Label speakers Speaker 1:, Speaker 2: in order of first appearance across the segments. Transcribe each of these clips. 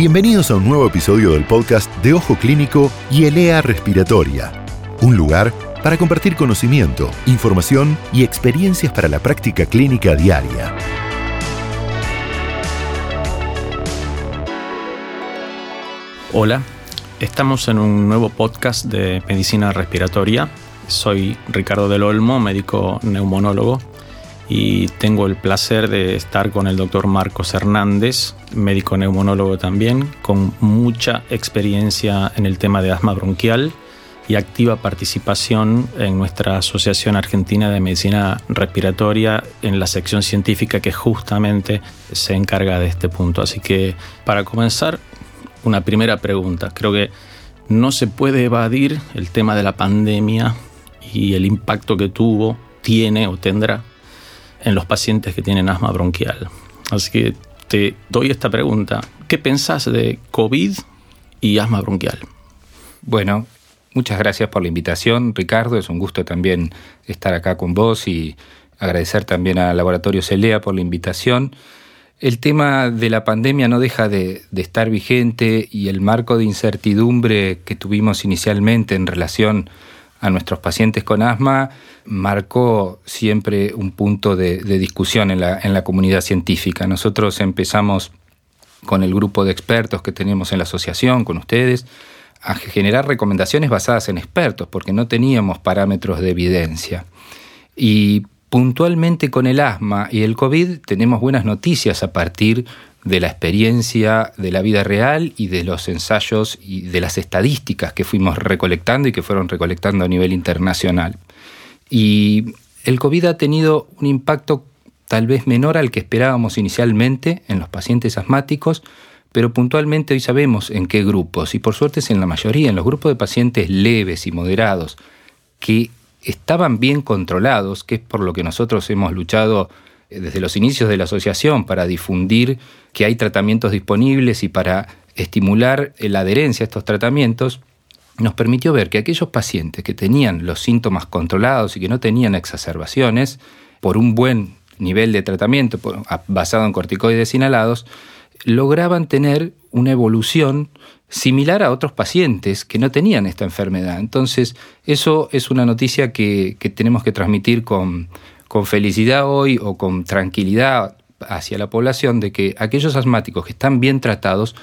Speaker 1: Bienvenidos a un nuevo episodio del podcast de Ojo Clínico y Elea Respiratoria, un lugar para compartir conocimiento, información y experiencias para la práctica clínica diaria.
Speaker 2: Hola, estamos en un nuevo podcast de medicina respiratoria. Soy Ricardo del Olmo, médico neumonólogo y tengo el placer de estar con el doctor Marcos Hernández, médico neumonólogo también, con mucha experiencia en el tema de asma bronquial y activa participación en nuestra Asociación Argentina de Medicina Respiratoria en la sección científica que justamente se encarga de este punto. Así que para comenzar, una primera pregunta. Creo que no se puede evadir el tema de la pandemia y el impacto que tuvo, tiene o tendrá en los pacientes que tienen asma bronquial. Así que te doy esta pregunta. ¿Qué pensás de COVID y asma bronquial?
Speaker 3: Bueno, muchas gracias por la invitación, Ricardo. Es un gusto también estar acá con vos y agradecer también al Laboratorio Celea por la invitación. El tema de la pandemia no deja de, de, estar vigente y el marco de incertidumbre que tuvimos inicialmente en relación a nuestros pacientes con asma marcó siempre un punto de, discusión en la, en la comunidad científica. Nosotros empezamos con el grupo de expertos que tenemos en la asociación, con ustedes, a generar recomendaciones basadas en expertos, porque no teníamos parámetros de evidencia. Y puntualmente con el asma y el COVID tenemos buenas noticias a partir de la experiencia de la vida real y de los ensayos y de las estadísticas que fuimos recolectando y que fueron recolectando a nivel internacional. Y el COVID ha tenido un impacto tal vez menor al que esperábamos inicialmente en los pacientes asmáticos, pero puntualmente hoy sabemos en qué grupos, y por suerte es en la mayoría, en los grupos de pacientes leves y moderados, que estaban bien controlados, que es por lo que nosotros hemos luchado desde los inicios de la asociación para difundir que hay tratamientos disponibles y para estimular la adherencia a estos tratamientos, nos permitió ver que aquellos pacientes que tenían los síntomas controlados y que no tenían exacerbaciones, por un buen nivel de tratamiento basado en corticoides inhalados, lograban tener una evolución similar a otros pacientes que no tenían esta enfermedad. Entonces, eso es una noticia que, que tenemos que transmitir con, con felicidad hoy o con tranquilidad hacia la población de que aquellos asmáticos que están bien tratados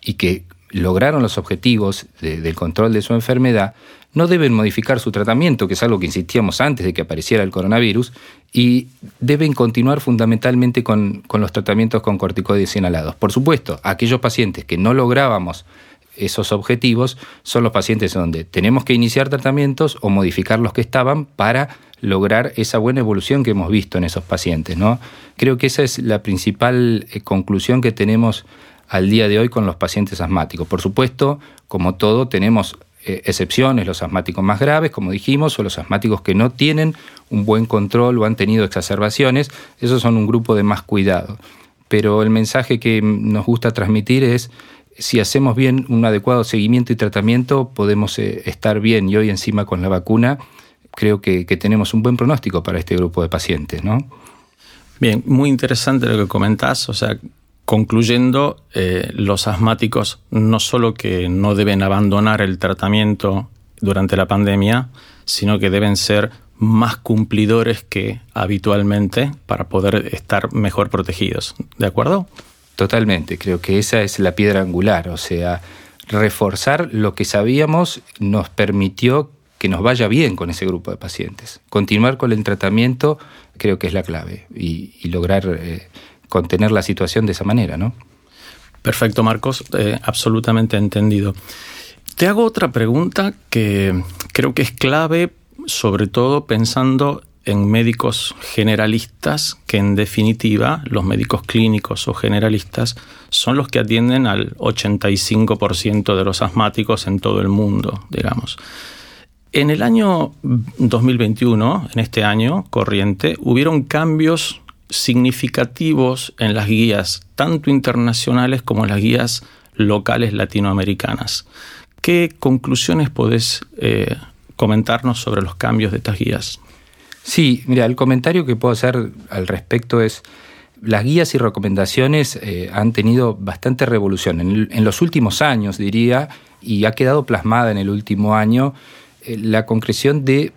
Speaker 3: y que lograron los objetivos del control de su enfermedad, no deben modificar su tratamiento, que es algo que insistíamos antes de que apareciera el coronavirus, y deben continuar fundamentalmente con, con los tratamientos con corticoides inhalados. Por supuesto, aquellos pacientes que no lográbamos esos objetivos son los pacientes donde tenemos que iniciar tratamientos o modificar los que estaban para lograr esa buena evolución que hemos visto en esos pacientes. ¿no? Creo que esa es la principal eh, conclusión que tenemos al día de hoy con los pacientes asmáticos. Por supuesto, como todo, tenemos eh, excepciones, los asmáticos más graves, como dijimos, o los asmáticos que no tienen un buen control o han tenido exacerbaciones, esos son un grupo de más cuidado. Pero el mensaje que nos gusta transmitir es si hacemos bien un adecuado seguimiento y tratamiento, podemos eh, estar bien. Y hoy encima con la vacuna, creo que, tenemos un buen pronóstico para este grupo de pacientes, ¿no?
Speaker 2: Bien, muy interesante lo que comentás. O sea, concluyendo, eh, los asmáticos no solo que no deben abandonar el tratamiento durante la pandemia, sino que deben ser más cumplidores que habitualmente para poder estar mejor protegidos. ¿De acuerdo?
Speaker 3: Totalmente, creo que esa es la piedra angular, o sea, reforzar lo que sabíamos nos permitió que nos vaya bien con ese grupo de pacientes. Continuar con el tratamiento creo que es la clave y, lograr eh, contener la situación de esa manera, ¿no?
Speaker 2: Perfecto, Marcos, eh, absolutamente entendido. Te hago otra pregunta que creo que es clave, sobre todo pensando en médicos generalistas, que en definitiva los médicos clínicos o generalistas son los que atienden al 85% de los asmáticos en todo el mundo, digamos. En el año 2021, en este año corriente, hubieron cambios significativos en las guías, tanto internacionales como en las guías locales latinoamericanas. ¿Qué conclusiones podés eh, comentarnos sobre los cambios de estas guías?
Speaker 3: Sí, mira, el comentario que puedo hacer al respecto es, las guías y recomendaciones eh, han tenido bastante revolución. En, los últimos años, diría, y ha quedado plasmada en el último año, eh, la concreción de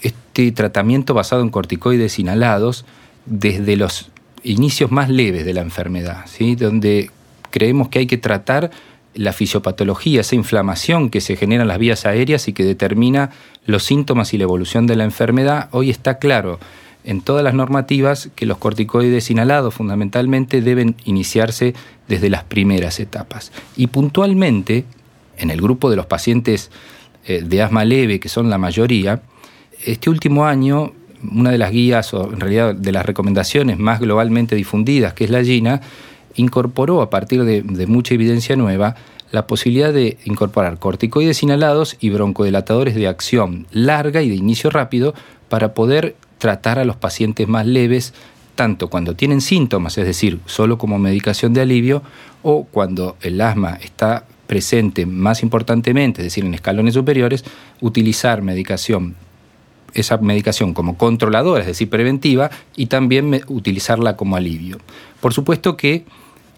Speaker 3: este tratamiento basado en corticoides inhalados desde los inicios más leves de la enfermedad, ¿sí? donde creemos que hay que tratar la fisiopatología, esa inflamación que se genera en las vías aéreas y que determina los síntomas y la evolución de la enfermedad, hoy está claro en todas las normativas que los corticoides inhalados fundamentalmente deben iniciarse desde las primeras etapas. Y puntualmente, en el grupo de los pacientes eh, de asma leve, que son la mayoría, este último año, una de las guías, o en realidad de las recomendaciones más globalmente difundidas, que es la GINA, incorporó a partir de, mucha evidencia nueva la posibilidad de incorporar corticoides inhalados y broncodilatadores de acción larga y de inicio rápido para poder tratar a los pacientes más leves, tanto cuando tienen síntomas, es decir, solo como medicación de alivio, o cuando el asma está presente más importantemente, es decir, en escalones superiores, utilizar medicación, esa medicación como controladora, es decir, preventiva, y también utilizarla como alivio. Por supuesto que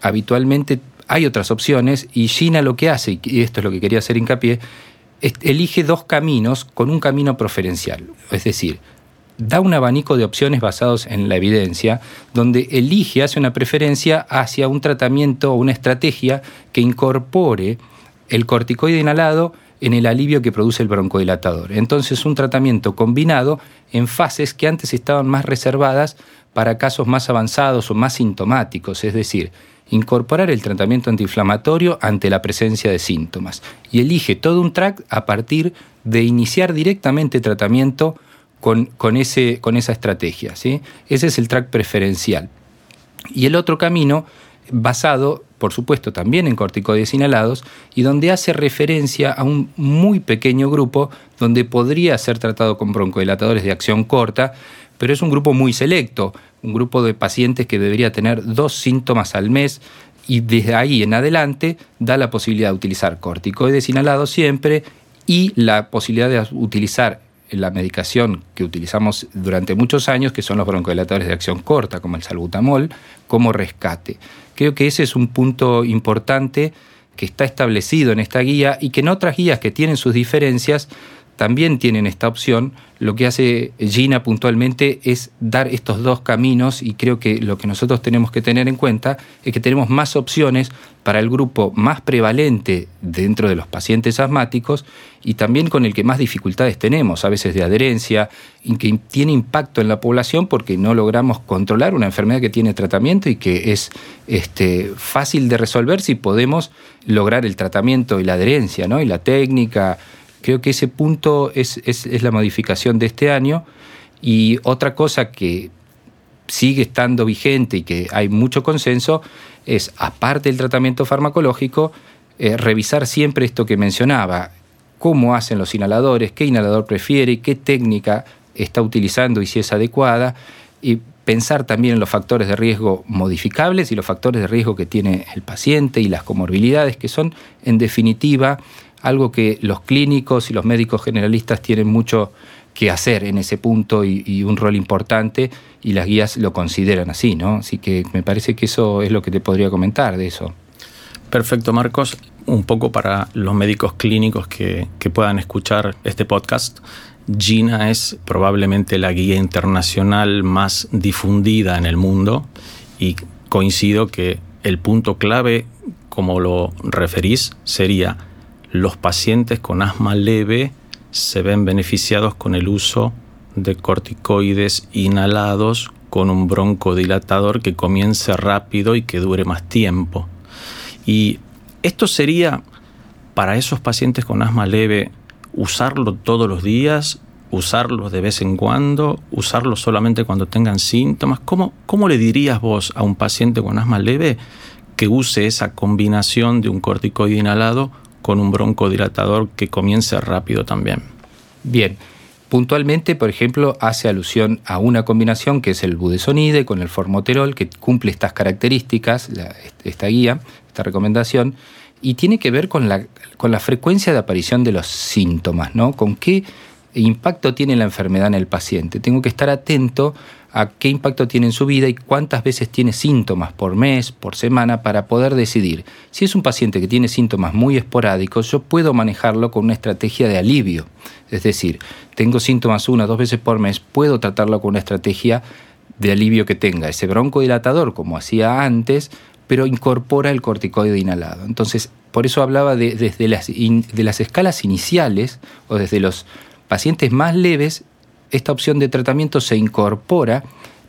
Speaker 3: habitualmente hay otras opciones y Gina lo que hace, y esto es lo que quería hacer hincapié, elige dos caminos con un camino preferencial. Es decir, da un abanico de opciones basados en la evidencia, donde elige, hace una preferencia hacia un tratamiento o una estrategia que incorpore el corticoide inhalado en el alivio que produce el broncodilatador. Entonces, un tratamiento combinado en fases que antes estaban más reservadas para casos más avanzados o más sintomáticos, es decir, incorporar el tratamiento antiinflamatorio ante la presencia de síntomas. Y elige todo un track a partir de iniciar directamente tratamiento con, ese, con esa estrategia. ¿sí? Ese es el track preferencial. Y el otro camino, basado, por supuesto, también en corticoides inhalados, y donde hace referencia a un muy pequeño grupo donde podría ser tratado con broncodilatadores de acción corta, pero es un grupo muy selecto, un grupo de pacientes que debería tener dos síntomas al mes y desde ahí en adelante da la posibilidad de utilizar corticoides inhalados siempre y la posibilidad de utilizar la medicación que utilizamos durante muchos años, que son los broncodilatadores de acción corta, como el salbutamol, como rescate. Creo que ese es un punto importante que está establecido en esta guía y que en otras guías que tienen sus diferencias también tienen esta opción, lo que hace Gina puntualmente es dar estos dos caminos y creo que lo que nosotros tenemos que tener en cuenta es que tenemos más opciones para el grupo más prevalente dentro de los pacientes asmáticos y también con el que más dificultades tenemos, a veces de adherencia, y que tiene impacto en la población porque no logramos controlar una enfermedad que tiene tratamiento y que es este, fácil de resolver si podemos lograr el tratamiento y la adherencia, ¿no? y la técnica Creo que ese punto es, la modificación de este año. Y otra cosa que sigue estando vigente y que hay mucho consenso es, aparte del tratamiento farmacológico, eh, revisar siempre esto que mencionaba, cómo hacen los inhaladores, qué inhalador prefiere, qué técnica está utilizando y si es adecuada, y pensar también en los factores de riesgo modificables y los factores de riesgo que tiene el paciente y las comorbilidades, que son en definitiva algo que los clínicos y los médicos generalistas tienen mucho que hacer en ese punto y, un rol importante y las guías lo consideran así, ¿no? Así que me parece que eso es lo que te podría comentar de eso.
Speaker 2: Perfecto, Marcos. Un poco para los médicos clínicos que, que puedan escuchar este podcast. GINA es probablemente la guía internacional más difundida en el mundo y coincido que el punto clave, como lo referís, sería los pacientes con asma leve se ven beneficiados con el uso de corticoides inhalados con un broncodilatador que comience rápido y que dure más tiempo. Y esto sería para esos pacientes con asma leve usarlo todos los días, usarlo de vez en cuando, usarlo solamente cuando tengan síntomas. ¿Cómo, ¿Cómo le dirías vos a un paciente con asma leve que use esa combinación de un corticoide inhalado con un broncodilatador que comience rápido también.
Speaker 3: Bien, puntualmente, por ejemplo, hace alusión a una combinación que es el budesonide con el formoterol, que cumple estas características, esta guía, esta recomendación, y tiene que ver con la, con la frecuencia de aparición de los síntomas, ¿no? Con qué impacto tiene la enfermedad en el paciente. Tengo que estar atento a qué impacto tiene en su vida y cuántas veces tiene síntomas por mes, por semana, para poder decidir. Si es un paciente que tiene síntomas muy esporádicos, yo puedo manejarlo con una estrategia de alivio. Es decir, tengo síntomas una o dos veces por mes, puedo tratarlo con una estrategia de alivio que tenga ese broncodilatador, como hacía antes, pero incorpora el corticoide inhalado. Entonces, por eso hablaba de, desde las, de las escalas iniciales o desde los pacientes más leves, esta opción de tratamiento se incorpora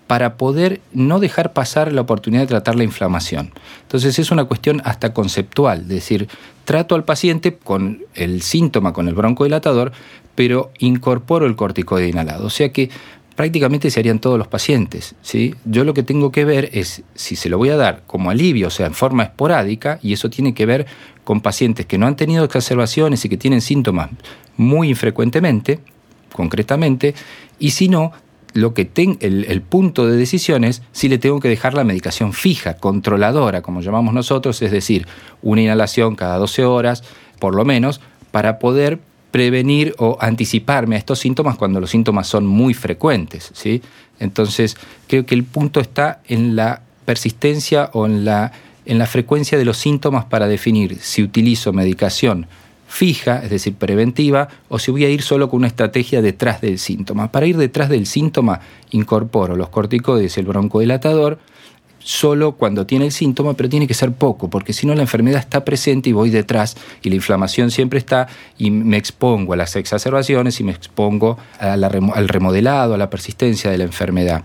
Speaker 3: para poder no dejar pasar la oportunidad de tratar la inflamación. Entonces es una cuestión hasta conceptual, es decir, trato al paciente con el síntoma, con el broncodilatador, pero incorporo el corticoide inhalado. O sea que prácticamente se harían todos los pacientes. ¿sí? Yo lo que tengo que ver es si se lo voy a dar como alivio, o sea, en forma esporádica, y eso tiene que ver con pacientes que no han tenido exacerbaciones y que tienen síntomas muy infrecuentemente, concretamente, y si no, lo que el, el, punto de decisión es si le tengo que dejar la medicación fija, controladora, como llamamos nosotros, es decir, una inhalación cada 12 horas, por lo menos, para poder prevenir o anticiparme a estos síntomas cuando los síntomas son muy frecuentes. ¿sí? Entonces, creo que el punto está en la persistencia o en la, en la frecuencia de los síntomas para definir si utilizo medicación fija, es decir, preventiva, o si voy a ir solo con una estrategia detrás del síntoma. Para ir detrás del síntoma, incorporo los corticoides y el broncodilatador, solo cuando tiene el síntoma, pero tiene que ser poco, porque si no la enfermedad está presente y voy detrás y la inflamación siempre está y me expongo a las exacerbaciones y me expongo al remodelado, a la persistencia de la enfermedad.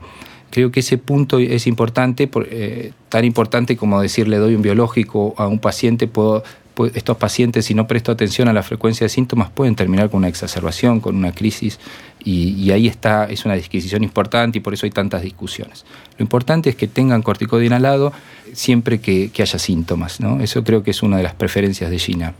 Speaker 3: Creo que ese punto es importante, eh, tan importante como decirle doy un biológico a un paciente, puedo estos pacientes, si no presto atención a la frecuencia de síntomas, pueden terminar con una exacerbación, con una crisis, y, ahí está, es una disquisición importante y por eso hay tantas discusiones. Lo importante es que tengan corticoide inhalado siempre que, haya síntomas, ¿no? Eso creo que es una de las preferencias de Gina.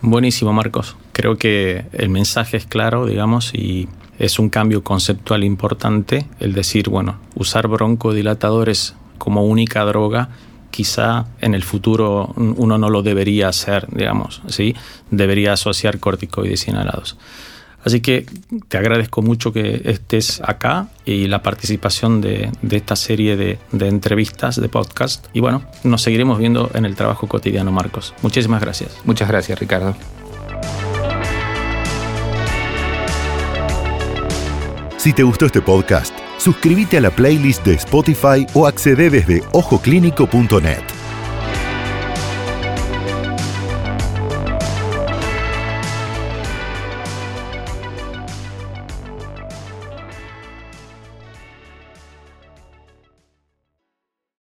Speaker 2: Buenísimo, Marcos. Creo que el mensaje es claro, digamos, y es un cambio conceptual importante el decir, bueno, usar broncodilatadores como única droga quizá en el futuro uno no lo debería hacer, digamos, ¿sí? Debería asociar corticoides inhalados. Así que te agradezco mucho que estés acá y la participación de, esta serie de, de, entrevistas, de podcast. Y bueno, nos seguiremos viendo en el trabajo cotidiano, Marcos. Muchísimas gracias.
Speaker 3: Muchas gracias, Ricardo.
Speaker 1: Si te gustó este podcast, suscríbete a la playlist de Spotify o accede desde ojoclínico.net.